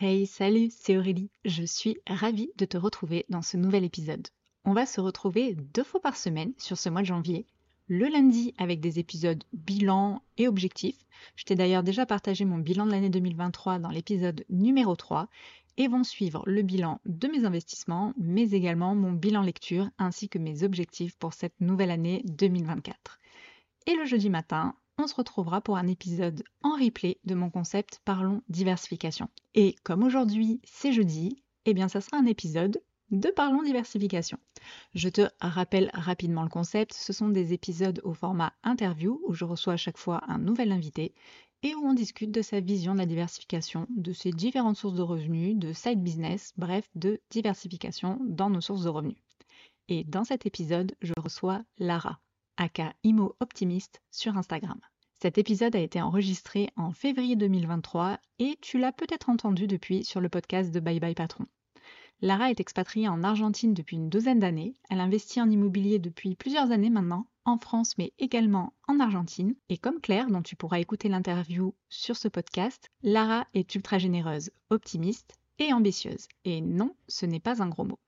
Hey, salut, c'est Aurélie. Je suis ravie de te retrouver dans ce nouvel épisode. On va se retrouver deux fois par semaine sur ce mois de janvier. Le lundi avec des épisodes bilan et objectifs. Je t'ai d'ailleurs déjà partagé mon bilan de l'année 2023 dans l'épisode numéro 3 et vont suivre le bilan de mes investissements, mais également mon bilan lecture ainsi que mes objectifs pour cette nouvelle année 2024. Et le jeudi matin, on se retrouvera pour un épisode en replay de mon concept Parlons diversification. Et comme aujourd'hui c'est jeudi, eh bien ça sera un épisode de Parlons diversification. Je te rappelle rapidement le concept, ce sont des épisodes au format interview où je reçois à chaque fois un nouvel invité et où on discute de sa vision de la diversification, de ses différentes sources de revenus, de side business, bref, de diversification dans nos sources de revenus. Et dans cet épisode, je reçois Lara aka Imo Optimiste sur Instagram. Cet épisode a été enregistré en février 2023 et tu l'as peut-être entendu depuis sur le podcast de Bye Bye Patron. Lara est expatriée en Argentine depuis une douzaine d'années. Elle investit en immobilier depuis plusieurs années maintenant, en France mais également en Argentine. Et comme Claire, dont tu pourras écouter l'interview sur ce podcast, Lara est ultra généreuse, optimiste et ambitieuse. Et non, ce n'est pas un gros mot.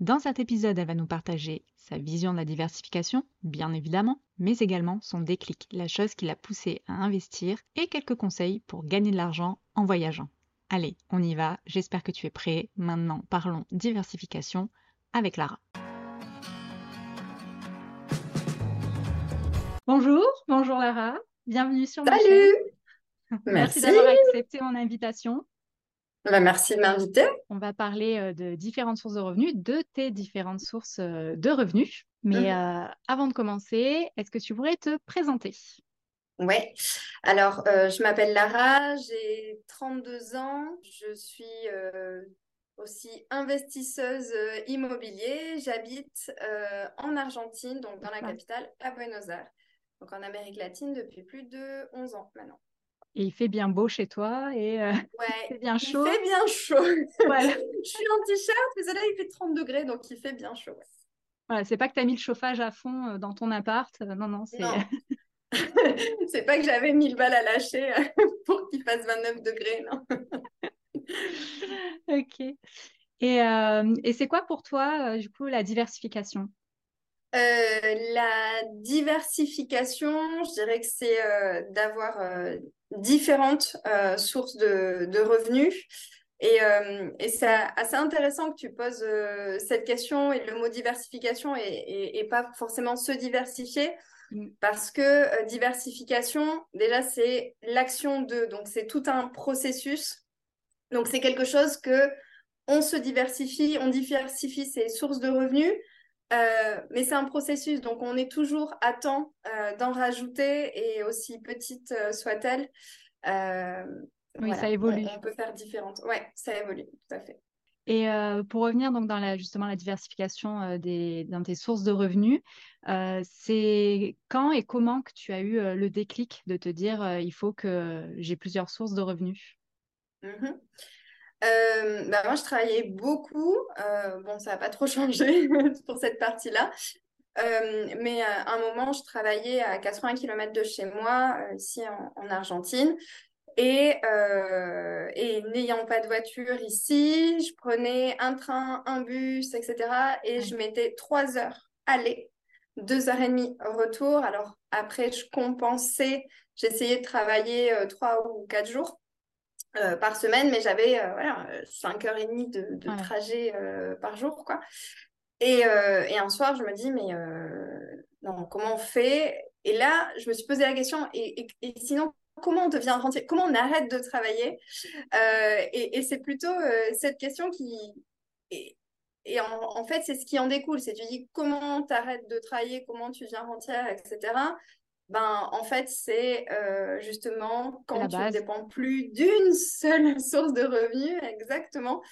Dans cet épisode, elle va nous partager sa vision de la diversification, bien évidemment, mais également son déclic, la chose qui l'a poussée à investir, et quelques conseils pour gagner de l'argent en voyageant. Allez, on y va, j'espère que tu es prêt. Maintenant, parlons diversification avec Lara. Bonjour, bonjour Lara, bienvenue sur ma Salut Merci d'avoir accepté mon invitation. Bah, merci de m'inviter. On va parler euh, de différentes sources de revenus, de tes différentes sources euh, de revenus. Mais mhm. euh, avant de commencer, est-ce que tu pourrais te présenter? Oui, alors je m'appelle Lara, j'ai 32 ans, je suis aussi investisseuse immobilier, j'habite en Argentine, donc dans la capitale, à Buenos Aires, donc en Amérique latine depuis plus de 11 ans maintenant. Et il fait bien beau chez toi et euh, ouais, bien chaud. Il fait bien chaud. je suis en t-shirt, mais là, il fait 30 degrés, donc il fait bien chaud. Voilà, c'est pas que tu as mis le chauffage à fond euh, dans ton appart. Euh, non, non, c'est. c'est pas que j'avais mis le balles à lâcher pour qu'il fasse 29 degrés, non. ok. Et, et c'est quoi pour toi, du coup, la diversification? La diversification, je dirais que c'est d'avoir différentes euh, sources de, revenus. Et, euh, et c'est assez intéressant que tu poses euh, cette question et le mot diversification et, pas forcément se diversifier. Mm. Parce que diversification, déjà, c'est l'action de. Donc, c'est tout un processus. Donc, c'est quelque chose que on se diversifie, on diversifie ses sources de revenus, euh, mais c'est un processus, donc on est toujours à temps euh, d'en rajouter et aussi petite euh, soit-elle. oui, ça évolue. On, peut faire différentes. Oui, ça évolue, tout à fait. Et pour revenir donc dans la, justement la diversification des, dans tes sources de revenus, c'est quand et comment que tu as eu le déclic de te dire il faut que j'ai plusieurs sources de revenus? Mmh euh, bah, moi, je travaillais beaucoup. Euh, bon, ça n'a pas trop changé pour cette partie-là. Euh, mais à un moment, je travaillais à 80 km de chez moi, ici en, Argentine. Et, et n'ayant pas de voiture ici, je prenais un train, un bus, etc. Et je mettais trois heures aller, deux heures et demie retour. Alors après, je compensais, j'essayais de travailler trois ou quatre jours. Euh, par semaine, mais j'avais euh, voilà, 5h30 de, de trajet euh, par jour. Quoi. Et, et, un soir, je me dis, mais non, comment on fait? Et là, je me suis posé la question, et, et, sinon, comment on devient rentier? Comment on arrête de travailler? Et, c'est plutôt cette question qui... Et, en, en, fait, c'est ce qui en découle. C'est tu dis comment tu arrêtes de travailler, comment tu viens rentière, etc ben, en fait, c'est euh, justement quand tu ne dépends plus d'une seule source de revenus, exactement.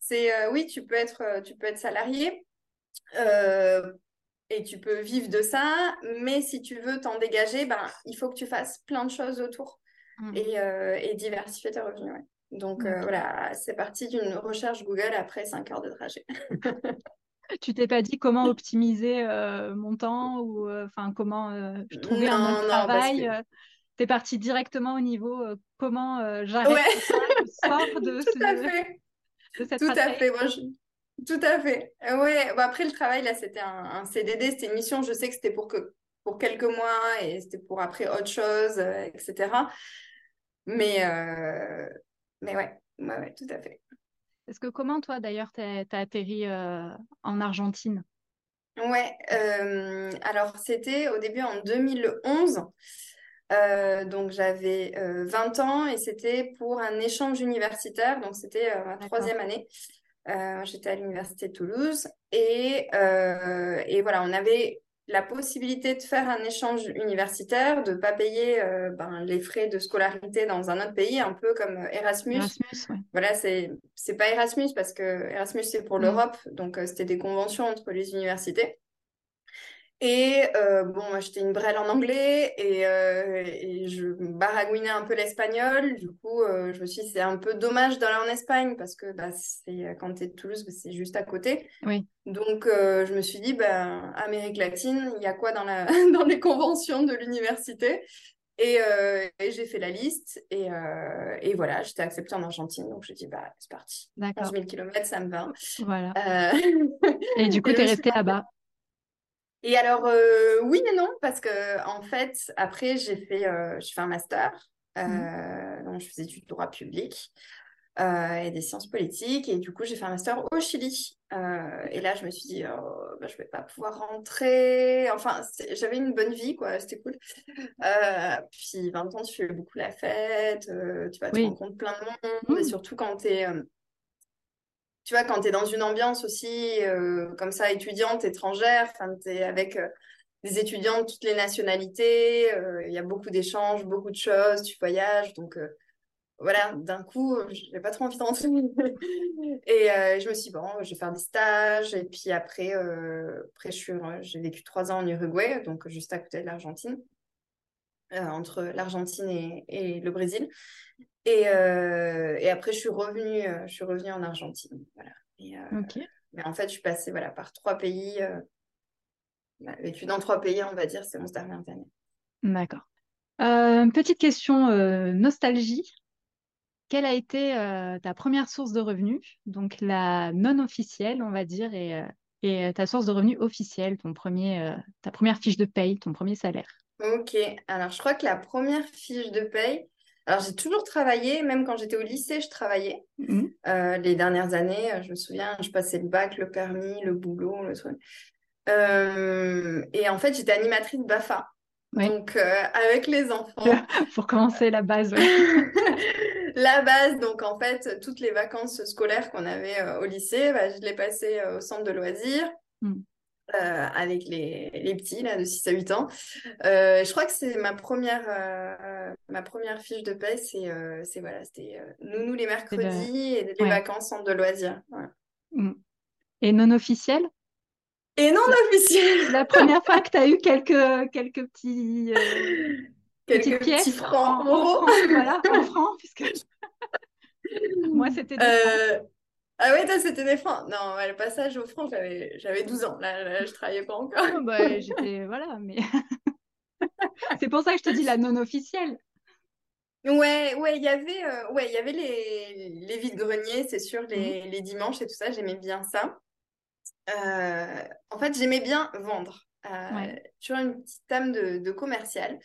C'est euh, oui, tu peux être, euh, tu peux être salarié et tu peux vivre de ça, mais si tu veux t'en dégager, ben, il faut que tu fasses plein de choses autour mmh. et, diversifier tes revenus. Donc voilà, c'est parti d'une recherche Google après 5 heures de trajet. tu t'es pas dit comment optimiser euh, mon temps ou euh, enfin comment euh, trouver un autre travail. Tu es parti directement au niveau comment j'arrête ça, je sors de, Tout à fait. de cette Tout à fait. Moi, je- Tout à fait. Ouais. Bon, après le travail, là, c'était un, un CDD, c'était une mission. Je sais que c'était pour que pour quelques mois et c'était pour après autre chose, etc. Mais mais ouais, ouais, ouais, tout à fait. Parce que comment, toi, d'ailleurs, t'as, atterri euh, en Argentine? Ouais. euh, alors c'était au début en 2011. Euh, donc j'avais euh, 20 ans et c'était pour un échange universitaire. Donc c'était ma troisième année. J'étais à l'université de Toulouse et, et voilà, on avait la possibilité de faire un échange universitaire, de ne pas payer euh, ben, les frais de scolarité dans un autre pays, un peu comme euh, Erasmus. Erasmus, ouais. Voilà, c'est pas Erasmus parce que Erasmus c'est pour Mm. l'Europe, donc euh, c'était des conventions entre les universités. Et euh, bon, moi j'étais une brêle en anglais et, euh, et je baragouinais un peu l'espagnol. Du coup, euh, je me suis dit c'est un peu dommage d'aller en Espagne parce que bah, c'est quand tu es de Toulouse, bah, c'est juste à côté. Oui. Donc euh, je me suis dit ben Amérique latine, il y a quoi dans la dans les conventions de l'université? Et, euh, et j'ai fait la liste et, et voilà, j'étais acceptée en Argentine. Donc je dit bah c'est parti. 11 D'accord. 000 km, ça me va. Voilà. Et du coup, me suis restée là-bas. Et alors, euh, oui et non, parce que en fait, après, j'ai fait, euh, j'ai fait un master. Euh, Mhm. donc, je faisais du droit public et des sciences politiques. Et du coup, j'ai fait un master au Chili. Et là, je me suis dit, oh, bah, je vais pas pouvoir rentrer. Enfin, j'avais une bonne vie, quoi. C'était cool. Puis, 20 ans, tu fais beaucoup la fête. tu vas te Oui. rencontrer plein de monde. Et Mm. surtout quand tu es tu vois, quand tu es dans une ambiance aussi euh, comme ça, étudiante, étrangère, tu es avec euh, des étudiants de toutes les nationalités, euh, il y a beaucoup d'échanges, beaucoup de choses, tu voyages, donc voilà, d'un coup, n'avais pas trop envie de rentrer. Et je me suis dit, bon, je vais faire des stages, et puis après, après j'ai vécu trois ans en Uruguay, donc juste à côté de l'Argentine, entre l'Argentine et le Brésil. Et, euh, et après, je suis revenue, euh, je suis revenue en Argentine. Voilà. Et, euh, mais en fait, je suis passée voilà, par trois pays. Bah, vécu dans trois pays, on va dire, ces 11 dernières années. D'accord. Petite question nostalgie. Quelle a été ta première source de revenus? Donc la non officielle, on va dire, et, et ta source de revenus officielle, ton premier, euh, ta première fiche de paye, ton premier salaire? Ok, alors je crois que la première fiche de paye, alors j'ai toujours travaillé, même quand j'étais au lycée, je travaillais. Mhm. Euh, les dernières années, euh, je me souviens, je passais le bac, le permis, le boulot, le truc. Euh, et en fait, j'étais animatrice BAFA. Oui. Donc, euh, avec les enfants. Pour commencer la base, ouais. La base, donc en fait, toutes les vacances scolaires qu'on avait au lycée, bah, je les passais au centre de loisirs Mm. Euh, avec les, les petits là, de 6 à 8 ans. Euh, je crois que c'est ma première, euh, ma première fiche de paie, c'est c'est- voilà, c'était nounou les mercredis et les ouais. vacances centre de loisirs. Mm. Et non officielle? Et non officiel, La première fois que tu as eu quelques, quelques petits, quelques pièces petits francs en, en francs, voilà, en francs, puisque moi c'était Ah ouais, toi, c'était des francs. Non, le passage aux francs, j'avais j'avais 12 ans. Là, là, je travaillais pas encore. Oh, bah, j'étais, voilà, mais c'est pour ça que je te dis la non officielle. Ouais, ouais, il y avait, euh, ouais, il y avait les, les vides-greniers, c'est sûr, les, Mhm. les dimanches et tout ça, j'aimais bien ça. Euh, en fait, j'aimais bien vendre. Euh, Ouais. une petite âme de, de commercial.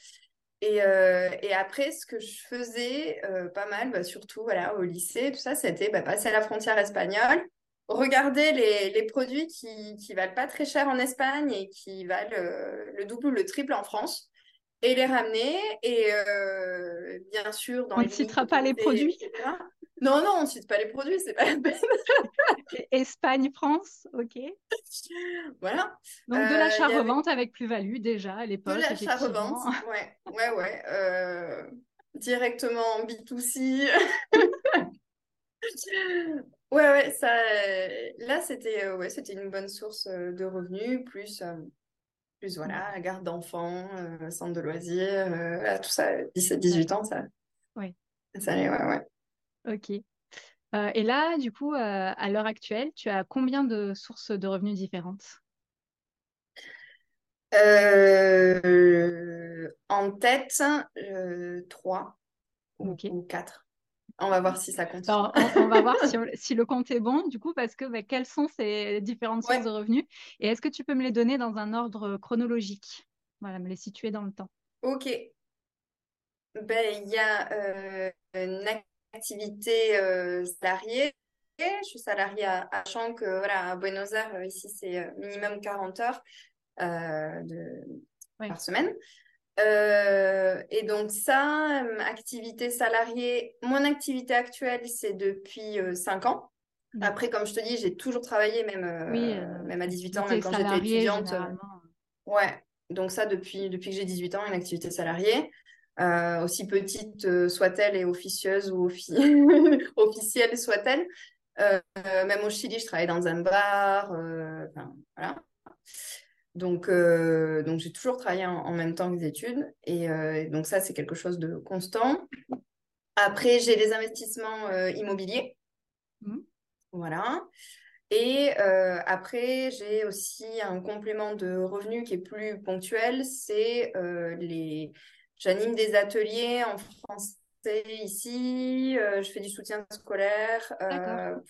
Et, euh, et après, ce que je faisais euh, pas mal, bah, surtout voilà, au lycée, tout ça, c'était bah, passer à la frontière espagnole, regarder les, les produits qui, qui valent pas très cher en Espagne et qui valent euh, le double ou le triple en France, et les ramener. Et bien sûr, dans On ne citera pas les produits? etc. Non, non, on ne cite pas les produits, c'est pas la peine. Espagne, France, ok. Voilà. Donc de Euh, l'achat avait- revente avec plus-value déjà à De l'époque, l'achat-revente, effectivement. ouais, ouais, ouais. euh, directement en B2C. Ouais, ouais, ça, euh, là, c'était euh, ouais, c'était une bonne source euh, de revenus, plus, euh, plus voilà, la garde d'enfants, euh, centre de loisirs, euh, tout ça, 17-18 ans, ça, Oui. ça allait, ouais, ouais. Ok. Euh, et là, du coup, euh, à l'heure actuelle, tu as combien de sources de revenus différentes? Euh, en tête, trois. ou, ou 4. On va voir si ça compte. on, va voir si, le compte est bon, du coup, parce que bah, quelles sont ces différentes sources de revenus? Et est-ce que tu peux me les donner dans un ordre chronologique? Voilà, me les situer dans le temps. Ok. Ben, il y a euh, activité euh, salariée. Je suis salariée à, à que voilà, à Buenos Aires, euh, ici, c'est minimum 40 heures de, par semaine. Euh, et donc ça, activité salariée, mon activité actuelle, c'est depuis 5 euh, ans. Après, comme je te dis, j'ai toujours travaillé, même, euh, même à 18 ans, même quand j'étais étudiante. Ouais, donc ça, depuis, depuis que j'ai 18 ans, une activité salariée. Aussi petite soit-elle et officieuse ou officielle soit-elle. même au Chili, je travaillais dans un bar. voilà. Donc, euh, donc j'ai toujours travaillé en, même temps que les études. Et euh, donc, ça, c'est quelque chose de constant. Après, j'ai les investissements euh, immobiliers. Mmh. Voilà. Et après, j'ai aussi un complément de revenus qui est plus ponctuel. C'est les. J'anime des ateliers en français ici. je fais du soutien scolaire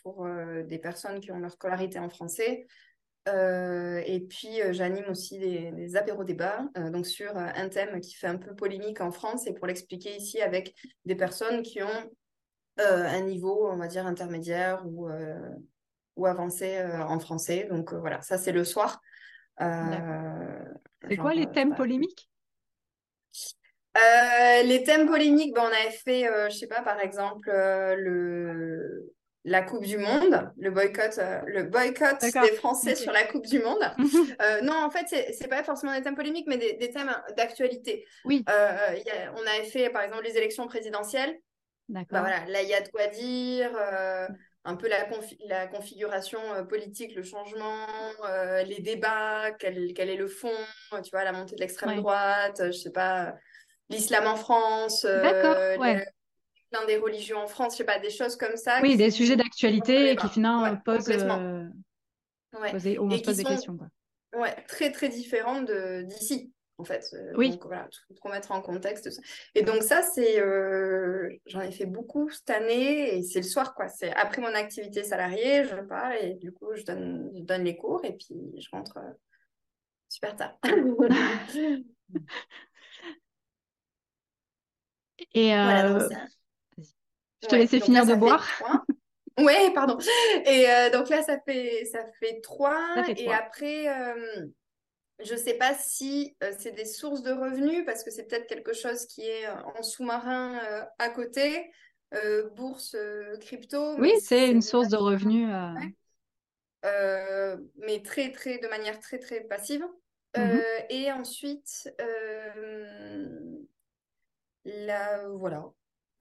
pour des personnes qui ont leur scolarité en français. Euh, et puis, euh, j'anime aussi des, des apéros-débats euh, donc sur un thème qui fait un peu polémique en France et pour l'expliquer ici avec des personnes qui ont un niveau, on va dire, intermédiaire ou, ou avancé en français. Donc, voilà, ça, c'est le soir. c'est quoi les thèmes polémiques? Les thèmes polémiques, ben, on avait fait, je sais pas, par exemple, le, la Coupe du Monde, le boycott, euh, le boycott des Français sur la Coupe du Monde. Euh, non, en fait, c'est pas forcément des thèmes polémiques, mais des, thèmes d'actualité. Oui. Euh, on avait fait, par exemple, les élections présidentielles. D'accord. Bah, voilà, là, il y a de quoi dire. un peu la, la configuration politique, le changement, les débats, quel, quel, est le fond, tu vois, la montée de l'extrême droite, je sais pas, l'islam en France, D'accord, ouais des religions en France, je sais pas, des choses comme ça. Oui, des sujets d'actualité qui finalement posent, euh, on se pose des questions. Quoi. Ouais, très très différentes d'ici. En fait, euh, oui. donc voilà, tout remettre en contexte. Et donc ça, c'est, euh, j'en ai fait beaucoup cette année et c'est le soir quoi. C'est après mon activité salariée, je pars et du coup je donne, je donne les cours et puis je rentre super tard. et voilà, je te laisse finir de boire. Oui, pardon. Et euh, donc là, ça fait, ça fait trois. et après, euh, je ne sais pas si euh, c'est des sources de revenus, parce que c'est peut-être quelque chose qui est en sous-marin à côté, bourse, crypto. Oui, c'est une source de revenus. mais très, très, de manière très, très passive. Mmh et ensuite, là, voilà.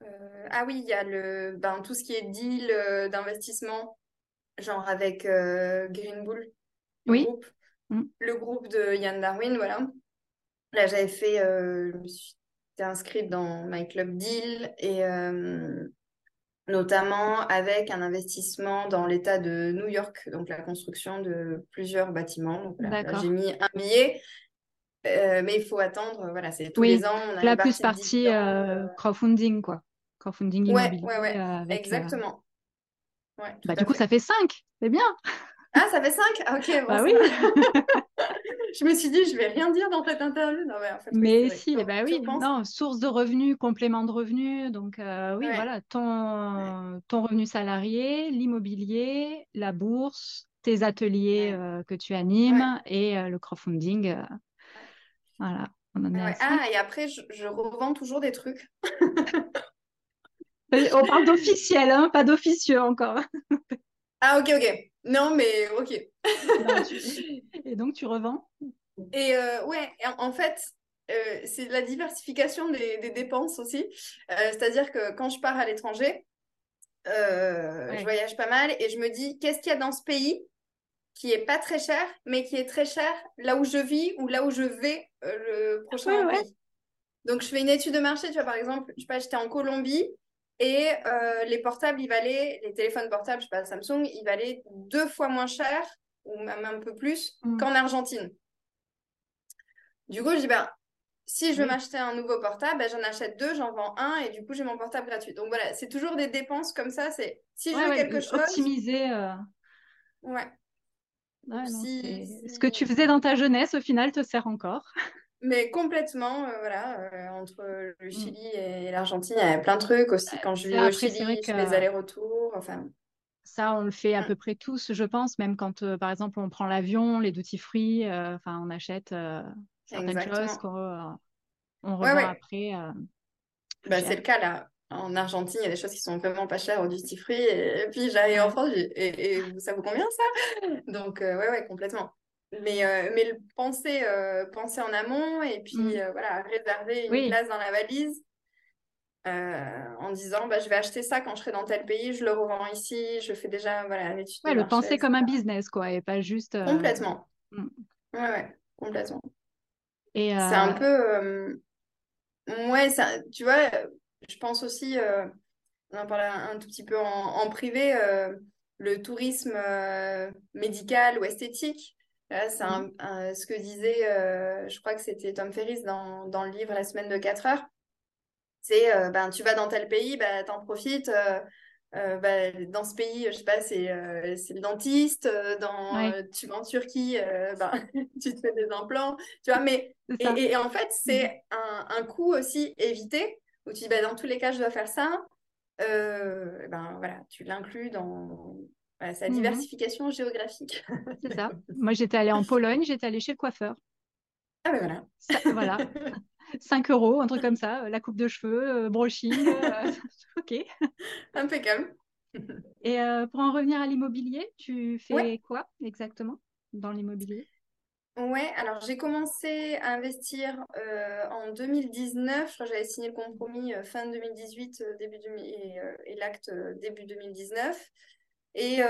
Euh, ah oui, il y a le, ben, tout ce qui est deal euh, d'investissement, genre avec euh, Green Bull, le, oui. groupe, mm. le groupe de Yann Darwin, voilà. Là, j'avais fait, je me suis inscrite dans My Club Deal et notamment avec un investissement dans l'État de New York, donc la construction de plusieurs bâtiments. Donc j'ai mis un billet mais il faut attendre, voilà, c'est tous les ans. On a la plus partie crowdfunding, quoi crowdfunding immobilier. Ouais, ouais, euh, euh, Exactement. bah, du coup, ça fait 5. C'est bien. Ah, ça fait 5 ah, Ok. Bon, bah oui. je me suis dit, je vais rien dire dans cette interview. Non, mais, en fait, mais si, bah oui, non, source de revenus, complément de revenus. Donc, euh, oui, voilà, ton, ton revenu salarié, l'immobilier, la bourse, tes ateliers que tu animes et le crowdfunding. Voilà. On en est ah, et après, je, je revends toujours des trucs. On parle d'officiel, hein, pas d'officieux encore. ah, ok, ok. Non, mais ok. Et donc, tu revends? Et euh, ouais, en fait, euh, c'est la diversification des, dépenses aussi. Euh, c'est-à-dire que quand je pars à l'étranger, je voyage pas mal et je me dis, qu'est-ce qu'il y a dans ce pays qui est pas très cher, mais qui est très cher là où je vis ou là où je vais le prochain pays. Donc, je fais une étude de marché, tu vois, par exemple, je sais pas, j'étais en Colombie, et euh, les portables, ils valaient, les téléphones portables, je sais pas, Samsung, ils valaient deux fois moins cher, ou même un peu plus, mm. qu'en Argentine. Du coup, je dis, ben, si je veux Oui. m'acheter un nouveau portable, ben, j'en achète deux, j'en vends un et du coup, j'ai mon portable gratuit. Donc voilà, c'est toujours des dépenses comme ça. C'est si je Ouais, veux ouais, quelque chose, optimiser. euh, ouais. Non, si, Ce que tu faisais dans ta jeunesse, au final, te sert encore. Mais complètement, euh, voilà, euh, entre le Mm. Chili et l'Argentine, il y a plein de trucs aussi. Quand je vivais au Chili, je fais des allers-retours. Enfin, ça, on le fait à mm, peu près tous, je pense, même quand, euh, par exemple, on prend l'avion, les duty free, euh, enfin, on achète certaines choses qu'on on Ouais, revend ouais. après Bah, c'est le cas là. En Argentine, il y a des choses qui sont vraiment pas chères au duty free. Et, puis j'arrive en. France, et, et ça vaut combien ça? Donc, euh, ouais, ouais, complètement. Mais, euh, mais le penser, euh, penser en amont et puis Mm. euh, voilà, réserver une Oui, place dans la valise en disant bah, je vais acheter ça quand je serai dans tel pays, je le revends ici, je fais déjà voilà, l'étude ouais, le marché, penser etc. comme un business, quoi, et pas juste. Complètement. mm. Ouais, ouais, complètement. Et C'est un peu. Ouais, ça, tu vois, je pense aussi, euh, on en parlait un, un tout petit peu en, en privé, euh, le tourisme euh, médical ou esthétique. C'est un- un- ce que disait, je crois que c'était Tom Ferriss dans, dans le livre La semaine de 4 heures. C'est, ben, tu vas dans tel pays, ben, t'en profites. ben, dans ce pays, je sais pas, c'est c'est le dentiste. dans, ouais, tu vas en Turquie, ben, tu te fais des implants. Tu vois, mais et, ça. et- et en fait, c'est un, un coût aussi évité où tu dis, ben, dans tous les cas, je dois faire ça. Euh, ben voilà, tu l'inclus dans voilà, sa Mhm, diversification géographique. c'est ça. Moi, j'étais allée en Pologne, j'étais allée chez le coiffeur. Ah ben voilà. Ça- voilà, 5 euros, un truc comme ça, euh, la coupe de cheveux, euh, brushing, euh, ok. Impeccable. Et euh, pour en revenir à l'immobilier, tu Ouais. fais quoi exactement dans l'immobilier? Ouais, alors j'ai commencé à investir euh, en 2019. Je crois que j'avais signé le compromis euh, fin 2018 euh, début 2000 et, et l'acte début 2019. Et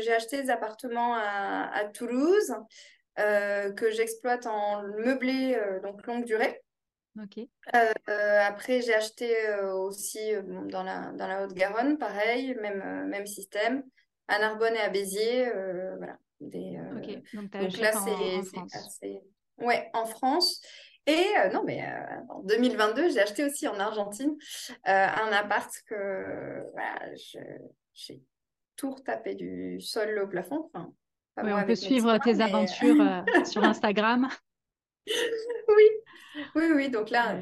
j'ai acheté des appartements à, à Toulouse que j'exploite en meublé, donc longue durée. Après, j'ai acheté aussi dans la, dans la Haute-Garonne, pareil, même, même système, à Narbonne et à Béziers. voilà. Des, euh, ok. Donc, là, c'est assez. Ouais, en France. Et euh, non, mais euh, en 2022, j'ai acheté aussi en Argentine euh, un appart que voilà, j'ai tout retapé du sol au plafond. Enfin, Oui, on peut suivre tes mais aventures sur Instagram. oui, oui, oui. Donc là,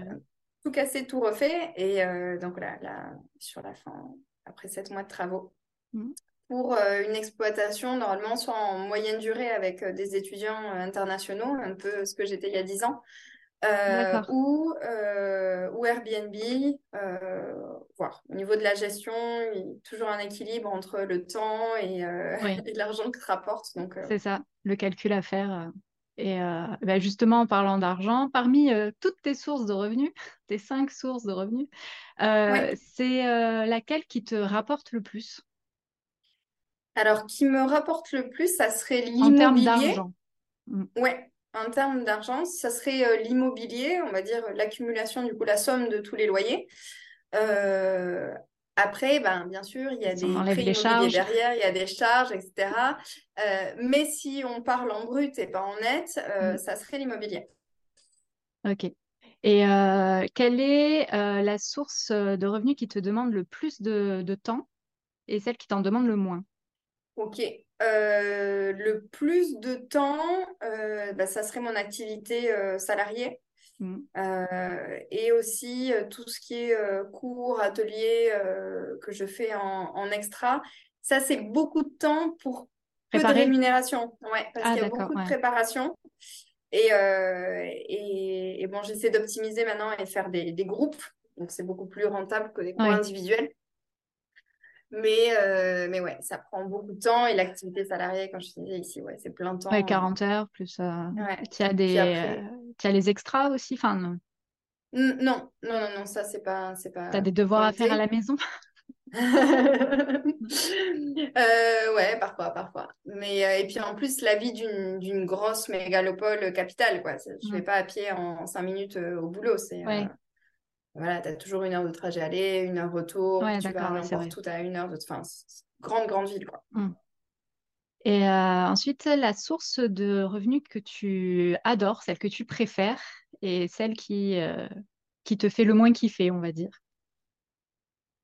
tout cassé, tout refait. Et donc là, là, sur la fin, après sept mois de travaux, mm, pour euh, une exploitation, normalement, soit en moyenne durée avec euh, des étudiants euh, internationaux, un peu ce que j'étais il y a 10 ans, euh, ou, euh, ou Airbnb, euh, voir. Au niveau de la gestion, il y a toujours un équilibre entre le temps et, Oui, et l'argent que ça rapporte. Donc, euh, c'est ça, le calcul à faire. Et bah, justement, en parlant d'argent, parmi toutes tes sources de revenus, tes cinq sources de revenus, ouais. c'est laquelle qui te rapporte le plus? Alors, qui me rapporte le plus, ça serait en termes l'immobilier. d'argent? Mm, Ouais, en termes d'argent, ça serait euh, l'immobilier, on va dire l'accumulation, du coup, la somme de tous les loyers. Euh, après, ben, bien sûr, il y a Si des les immobiliers charges. derrière, il y a des charges, etc. Euh, mais si on parle en brut et pas en net, Mm, ça serait l'immobilier. Ok. Et quelle est la source de revenus qui te demande le plus de, de temps et celle qui t'en demande le moins? Ok. Euh, le plus de temps, euh, ben, ça serait mon activité euh, salariée. Mm, et aussi tout ce qui est cours, ateliers que je fais en, en extra. Ça, c'est beaucoup de temps pour peu de rémunération. Ouais, parce Ah, qu'il y a beaucoup de préparation. Et, et, et bon, j'essaie d'optimiser maintenant et faire des, des groupes. Donc, c'est beaucoup plus rentable que des cours Ouais. individuels. Mais, euh, mais ouais, ça prend beaucoup de temps. Et l'activité salariée, quand je disais ici, ouais, c'est plein temps. Ouais, euh, 40 heures plus. Euh... ouais. Tu as Puis des, après, euh, tu as les extras aussi. Enfin, non? Non, non, non, non, ça, c'est pas, c'est tu as pas des devoirs à faire à la maison? Euh, ouais, parfois, parfois. Mais, euh, et puis en plus, la vie d'une grosse mégalopole capitale, quoi. Je vais pas à pied en cinq minutes euh, au boulot. C'est, euh, Ouais, voilà, tu as toujours une heure de trajet aller, une heure retour. ouais, Tu vas n'importe tu as une heure de... Enfin, grande, grande ville, quoi. Mm. Et euh, ensuite, la source de revenus que tu adores, celle que tu préfères et celle qui, qui te fait le moins kiffer, on va dire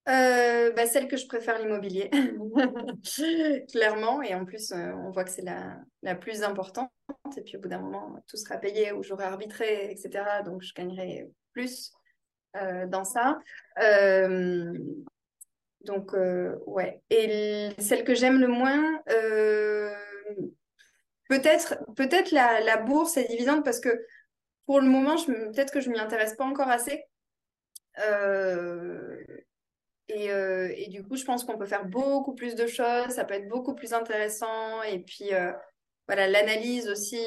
bah, celle que je préfère l'immobilier, clairement. Et en plus, on voit que c'est la, la, plus importante. Et puis au bout d'un moment, tout sera payé ou j'aurai arbitré, etc. Donc je gagnerai plus dans ça. donc, ouais. Et celle que j'aime le moins, peut-être peut la, la bourse est divisante parce que pour le moment, peut-être que je m'y intéresse pas encore assez. Euh, et, euh, du coup, je pense qu'on peut faire beaucoup plus de choses, ça peut être beaucoup plus intéressant. Et puis, euh, voilà, l'analyse aussi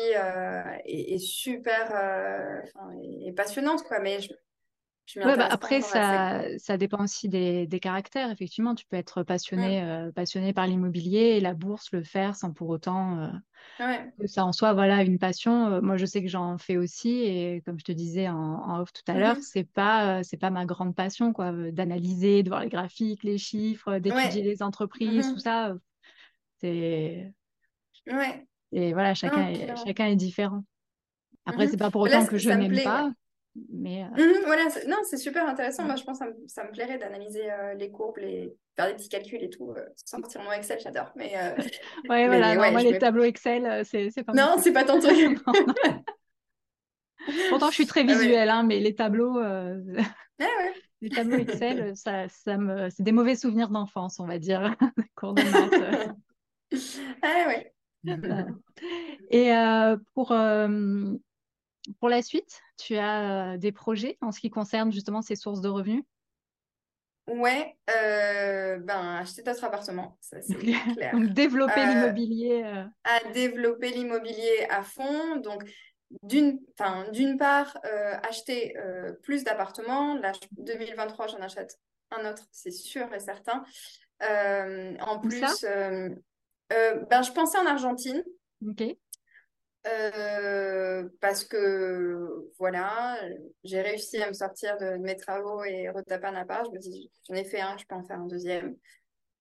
est, super passionnante, quoi. Mais je, Ouais, bah après, ça, ça dépend aussi des, des, caractères. Effectivement, tu peux être passionné, mm. passionné par l'immobilier et la bourse, le faire sans pour autant que ça en soit voilà, une passion. moi, je sais que j'en fais aussi et comme je te disais en, en off tout à l'heure, mm-hmm. c'est pas, c'est pas ma grande passion quoi, d'analyser, de voir les graphiques, les chiffres, d'étudier les entreprises, tout mm-hmm. ça. C'est. Et voilà, chacun, est, chacun est différent. Après, mm-hmm. c'est pas pour autant que je n'aime pas. Mais, euh, voilà, non, c'est super intéressant. Moi, je pense que ça, me, plairait d'analyser euh, les courbes, les... faire des petits calculs et tout, euh, sans sortir mon Excel, j'adore. Mais, ouais, voilà, moi, les tableaux Excel, c'est pas Non, c'est pas ton truc. Pourtant, je suis très ah visuelle, hein, mais les tableaux, ah les tableaux Excel, ça, ça me... c'est des mauvais souvenirs d'enfance, on va dire, cours de maths. ah ouais. Et pour pour la suite, tu as euh, des projets en ce qui concerne justement ces sources de revenus? Ouais, euh, ben acheter d'autres appartements, ça c'est clair. donc développer euh, l'immobilier. À développer l'immobilier à fond. Donc d'une, d'une part, acheter plus d'appartements. Là, 2023, j'en achète un autre, c'est sûr et certain. en plus, ben, je pensais en Argentine. Ok. Euh, parce que voilà, j'ai réussi à me sortir de, mes travaux et retaper un appart. Je me dis, j'en ai fait un, je peux en faire un deuxième.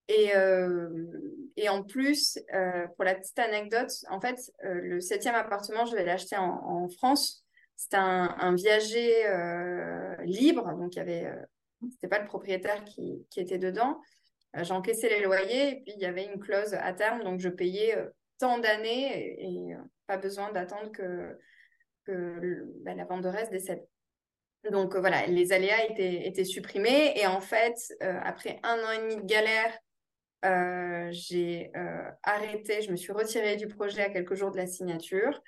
Et, euh, et en plus, euh, pour la petite anecdote, en fait, le septième appartement, je vais l'acheter en, France. C'était un, un, viager libre, donc il y avait, c'était pas le propriétaire qui, qui était dedans. J'encaissais les loyers et puis il y avait une clause à terme, donc je payais tant d'années et, pas besoin d'attendre que, que bah, la venderesse décède. Donc euh, voilà, les aléas étaient, étaient, supprimés et en fait, euh, après un an et demi de galère, euh, j'ai arrêté, je me suis retirée du projet à quelques jours de la signature.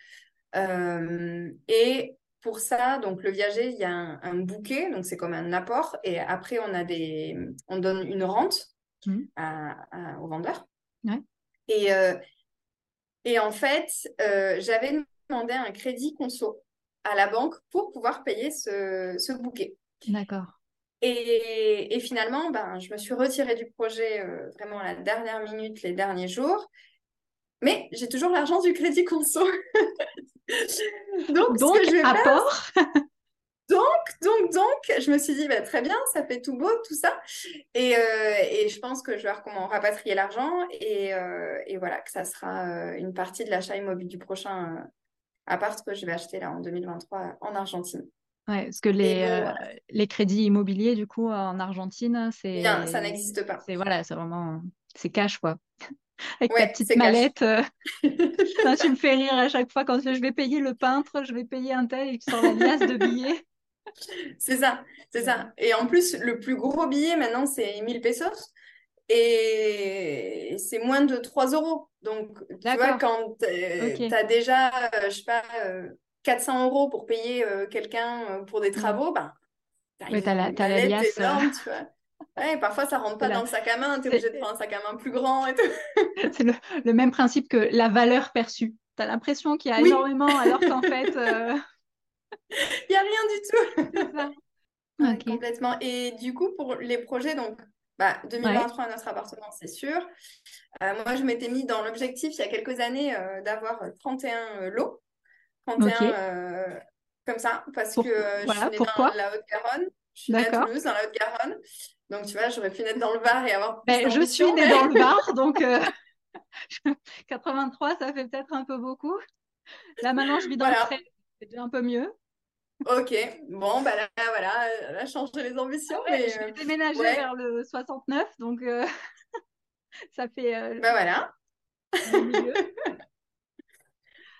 et pour ça, donc le viager, il y a un, bouquet, donc c'est comme un apport, et après on a des, on donne une rente mmh. à, au vendeur. Et, et en fait, euh, j'avais demandé un crédit conso à la banque pour pouvoir payer ce, ce bouquet. D'accord. Et, et, finalement, ben, je me suis retirée du projet euh, vraiment à la dernière minute, les derniers jours. Mais j'ai toujours l'argent du crédit conso. Donc, Donc ce que je vais apport Donc, donc, donc, je me suis dit, bah, très bien, ça fait tout beau, tout ça. Et, euh, et je pense que je vais voir comment rapatrier l'argent et, euh, et, voilà, que ça sera euh, une partie de l'achat immobilier du prochain appart que je vais acheter là en 2023 en Argentine. Ouais, parce que les, les crédits immobiliers, du coup, en Argentine, c'est. ça n'existe pas. C'est voilà, c'est vraiment. C'est cash, quoi. Avec ta petite mallette. tu me fais rire à chaque fois quand je vais payer le peintre, je vais payer un tel et tu sors la liasse de billets. C'est ça, c'est ça. Et en plus, le plus gros billet maintenant, c'est 1000 pesos. Et c'est moins de 3 euros. Donc, tu vois, quand tu as déjà, euh, je sais pas, 400 euh, euros pour payer euh, quelqu'un pour des travaux, ben, tu as, la. Énorme, tu vois. Ouais, parfois, ça rentre pas dans le sac à main. Tu es obligé de prendre un sac à main plus grand et tout. c'est le, même principe que la valeur perçue. Tu as l'impression qu'il y a énormément, alors qu'en fait. Il n'y a rien du tout. Complètement. Et du coup, pour les projets, donc, bah, 2023, notre appartement, c'est sûr. Euh, moi, je m'étais mis dans l'objectif il y a quelques années euh, d'avoir 31 euh, lots. 31 comme ça, parce que je suis née dans la Haute-Garonne. Je suis née à Toulouse, dans la Haute-Garonne. Donc, tu vois, j'aurais pu naître dans le Var et avoir. Ben, je suis née dans le Var, donc 83, ça fait peut-être un peu beaucoup. Là, maintenant, je vis dans le Trait, c'est déjà un peu mieux. Ok, bon, bah là, voilà, elle a changé les ambitions. Ah mais, je vais euh, déménager ouais. vers le 69, donc euh, ça fait euh, bah voilà.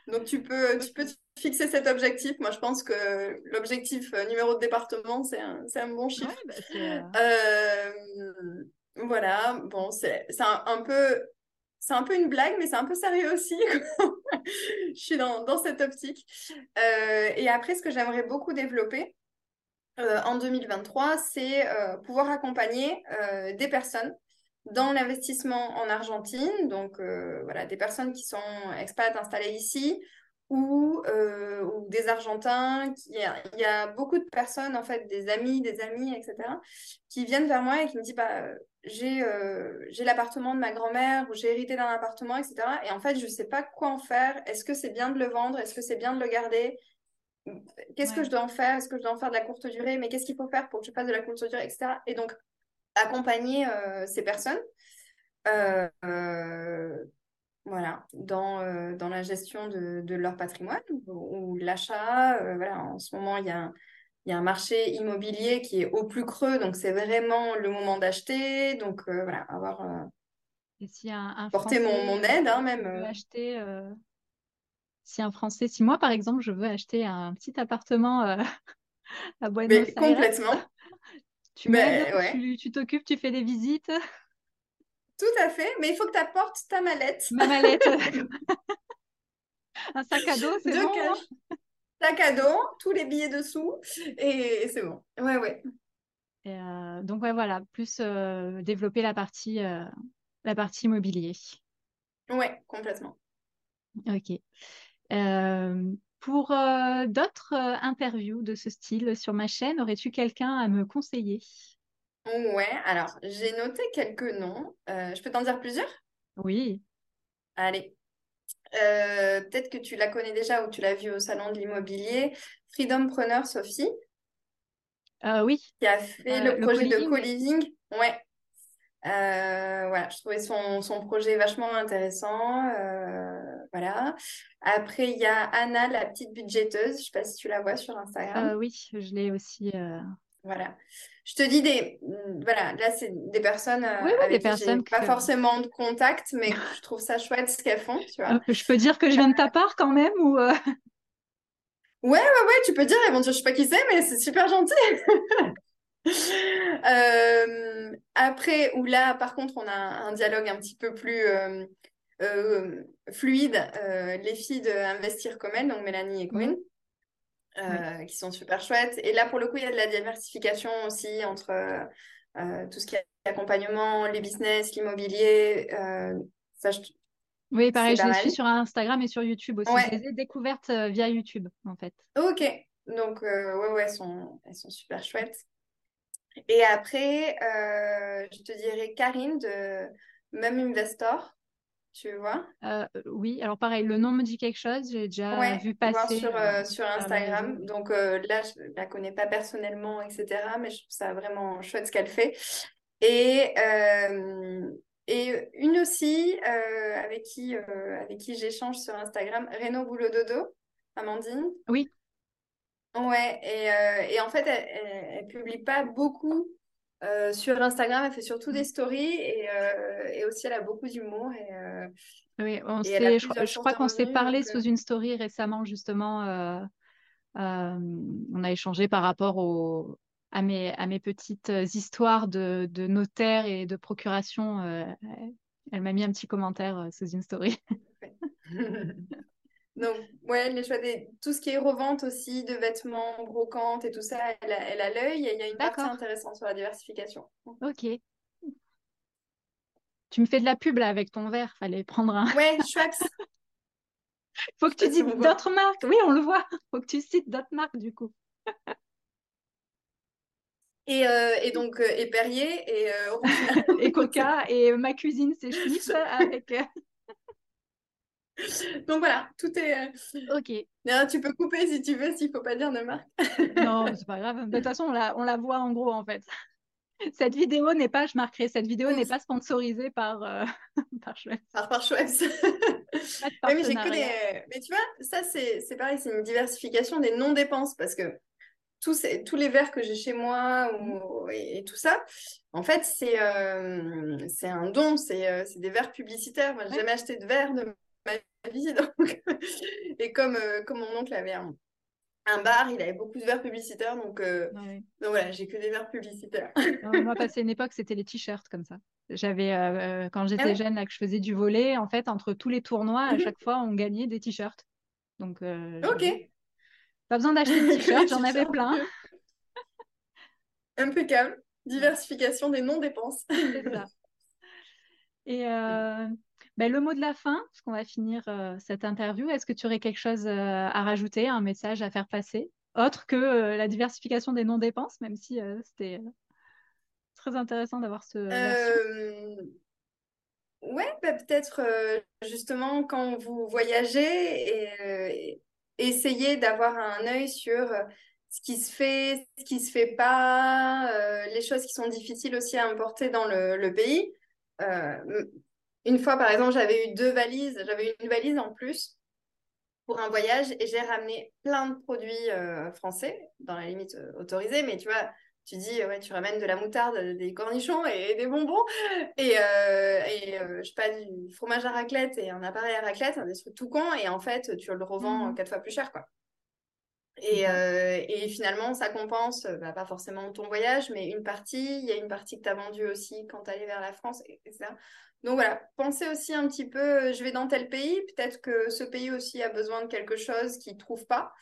Donc tu peux, tu peux te fixer cet objectif. Moi, je pense que l'objectif euh, numéro de département, c'est un, c'est un bon chiffre. Ouais, bah, voilà, bon, c'est c'est un, un peu, c'est un peu une blague, mais c'est un peu sérieux aussi. Je suis dans, cette optique. Euh, et après, ce que j'aimerais beaucoup développer euh, en 2023, c'est euh, pouvoir accompagner des personnes dans l'investissement en Argentine, donc voilà, des personnes qui sont expats installées ici, ou, ou des Argentins. Qui, il, y a, il y a beaucoup de personnes, en fait, des amis, des amis, etc., qui viennent vers moi et qui me disent, bah, j'ai euh, l'appartement de ma grand-mère ou j'ai hérité d'un appartement, etc. Et en fait, je ne sais pas quoi en faire. Est-ce que c'est bien de le vendre? Est-ce que c'est bien de le garder? Qu'est-ce que je dois en faire? Est-ce que je dois en faire de la courte durée? Mais qu'est-ce qu'il faut faire pour que je fasse de la courte durée, etc. Et donc, accompagner euh, ces personnes euh, euh, voilà, dans, dans la gestion de, de leur patrimoine ou, ou l'achat. voilà, en ce moment, il y a un, il y a un marché immobilier qui est au plus creux, donc c'est vraiment le moment d'acheter. Donc euh, voilà, avoir euh, Et si un, un porté mon, aide, hein, même. euh, acheter, euh, si un Français, si moi par exemple, je veux acheter un petit appartement à Buenos Aires, complètement. tu Mais, m'aides, ouais. tu t'occupes, tu fais des visites, Tout à fait, mais il faut que tu apportes ta mallette. ma mallette, un sac à dos, c'est bon, hein? cash, sac à dos, tous les billets dessous, et, et c'est bon. Ouais, ouais. Et, euh, donc ouais, voilà, plus euh, développer la partie, euh, la partie immobilier. Ouais, complètement. Ok. Pour d'autres interviews de ce style sur ma chaîne, aurais-tu quelqu'un à me conseiller? Ouais, alors j'ai noté quelques noms. Je peux t'en dire plusieurs? Oui. Allez. Euh, peut-être que tu la connais déjà ou tu l'as vue au salon de l'immobilier. Freedompreneur Sophie, Euh, oui. qui a fait Euh, le le projet de co-living. Ouais. Euh, voilà, je trouvais son, son projet vachement intéressant. voilà. Après, il y a Anna, la petite budgéteuse. Je sais pas si tu la vois sur Instagram. Oui, je l'ai aussi. Voilà. Je te dis des. Voilà, là, c'est des personnes euh, Oui, oui, avec des personnes pas forcément de contact, mais je trouve ça chouette ce qu'elles font, tu vois. Euh, je peux dire que je viens de ta part quand même ou euh, Ouais, ouais, ouais, tu peux dire, elles vont dire, je sais pas qui c'est, mais c'est super gentil. Euh, après, où là, par contre, on a un dialogue un petit peu plus fluide, les filles de Investir comme elles, donc Mélanie et Corinne, euh, qui sont super chouettes. Et là, pour le coup, il y a de la diversification aussi entre euh, tout ce qui est accompagnement, les business, l'immobilier. euh, ça, je- Oui, pareil, je les suis sur Instagram et sur YouTube aussi. Ouais. Je les ai découvertes via YouTube, en fait. Ok, donc euh, ouais, ouais, elles sont, elles sont super chouettes. Et après, euh, je te dirais Karine de Même Investor, tu vois? Euh, oui, alors pareil, le nom me dit quelque chose. J'ai déjà Ouais, vu voir passer sur, euh, euh, sur Instagram. Donc là, je la connais pas personnellement, etc. Mais je trouve ça vraiment chouette ce qu'elle fait. Et, et une aussi avec qui, avec qui j'échange sur Instagram, Reno Boulot Dodo, Amandine. Oui, Ouais, et, et en fait, elle, elle publie pas beaucoup euh, sur Instagram, elle fait surtout des stories et, euh, et aussi elle a beaucoup d'humour et, euh, oui, on et je, crois qu'on s'est parlé sous une story récemment, justement. on a échangé par rapport au, à mes, à mes petites histoires de, de notaire et de procuration. elle m'a mis un petit commentaire sous une story. donc ouais, les choix des... tout ce qui est revente aussi de vêtements, brocantes et tout ça, elle a, elle a l'œil et il y a une partie intéressante sur la diversification. Ok. Tu me fais de la pub là avec ton verre. Fallait prendre un. Ouais, Schweppes, Faut que tu dises d'autres marques. Oui, on le voit. Faut que tu cites d'autres marques du coup. Et, euh, et donc euh, et Perrier et euh. Et Coca et ma cuisine, c'est Schmitt avec. Euh, Donc voilà, tout est. euh, Ok. D'ailleurs, tu peux couper si tu veux, s'il faut pas dire de marque. Non, c'est pas grave. De toute façon, on la, on la voit en gros en fait. Cette vidéo n'est pas, je marquerai, cette vidéo n'est pas sponsorisée par, euh, par Schweppes. Par, par Schweppes. Ouais, mais j'ai que des. Mais tu vois, ça, c'est pareil, c'est une diversification des non-dépenses parce que tous, ces, tous les verres que j'ai chez moi ou, et, tout ça, en fait, c'est c'est un don, c'est des verres publicitaires. Moi, j'ai jamais acheté de verre de ma vie. Donc... et comme, comme mon oncle avait un, un bar, il avait beaucoup de verres publicitaires, donc, euh, donc voilà, j'ai que des verres publicitaires. moi, passé une époque, c'était les t-shirts comme ça. J'avais, euh, quand j'étais ah jeune, là, que je faisais du volet, en fait, entre tous les tournois, à mhm. chaque fois, on gagnait des t-shirts. Donc, euh, ok. Pas besoin d'acheter de t-shirts, j'en avais plein. Impeccable. Diversification des non-dépenses. C'est ça. Et ben, le mot de la fin, parce qu'on va finir euh, cette interview, est-ce que tu aurais quelque chose euh, à rajouter, un message à faire passer, autre que euh, la diversification des non-dépenses, même si c'était très intéressant d'avoir ce. Ouais, bah, peut-être justement quand vous voyagez et essayez d'avoir un œil sur ce qui se fait, ce qui se fait pas, les choses qui sont difficiles aussi à importer dans le pays. Une fois, par exemple, j'avais eu deux valises, j'avais une valise en plus pour un voyage et j'ai ramené plein de produits euh, français, dans la limite euh, autorisée, mais tu vois, tu dis, ouais, tu ramènes de la moutarde, des cornichons et des bonbons, et, euh, et je sais pas, du fromage à raclette et un appareil à raclette, des trucs tout con, et en fait, tu le revends mmh. quatre fois plus cher, quoi. Et, et, finalement, ça compense, bah, pas forcément ton voyage, mais une partie. Il y a une partie que tu as vendue aussi quand tu allais vers la France, etc. Donc voilà, pensez aussi un petit peu, euh, je vais dans tel pays, peut-être que ce pays aussi a besoin de quelque chose qu'il ne trouve pas,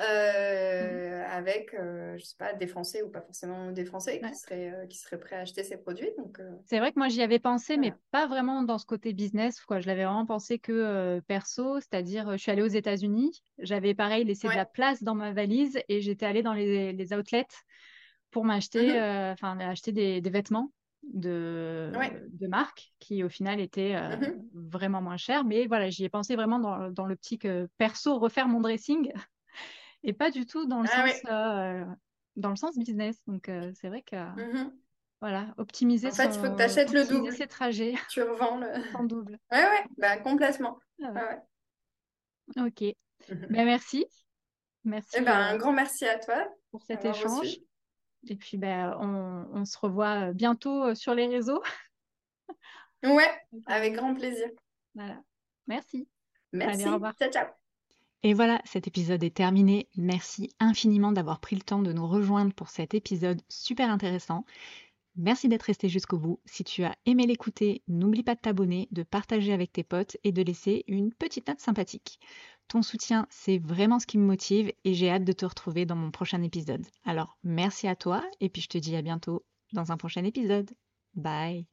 euh, mm. avec, euh, je sais pas, des Français ou pas forcément des Français qui, seraient, qui seraient prêts à acheter ces produits. Donc, C'est vrai que moi j'y avais pensé, mais pas vraiment dans ce côté business. Quoi. Je l'avais vraiment pensé que perso, c'est-à-dire je suis allée aux États-Unis, j'avais pareil laissé de la place dans ma valise et j'étais allée dans les, les outlets pour m'acheter, mm-hmm. enfin acheter des, des vêtements de, de marque qui au final était euh, mmh vraiment moins cher. Mais voilà, j'y ai pensé vraiment dans, dans l'optique perso, refaire mon dressing et pas du tout dans le, ah sens, euh, dans le sens business. Donc euh, c'est vrai que mmh voilà, optimiser, en fait, il faut que tu achètes le double. ses trajets. Tu revends le... en double. Ouais, ouais, bah, complètement. Ah ok. Mmh ben, merci. Merci. Eh ben, un grand merci à toi pour cet échange. Et puis, ben, on, se revoit bientôt euh, sur les réseaux. ouais, avec grand plaisir. Voilà. Merci. Merci. au revoir. Ciao, ciao. Et voilà, cet épisode est terminé. Merci infiniment d'avoir pris le temps de nous rejoindre pour cet épisode super intéressant. Merci d'être resté jusqu'au bout. Si tu as aimé l'écouter, n'oublie pas de t'abonner, de partager avec tes potes et de laisser une petite note sympathique. Ton soutien, c'est vraiment ce qui me motive et j'ai hâte de te retrouver dans mon prochain épisode. Alors, merci à toi et puis je te dis à bientôt dans un prochain épisode. Bye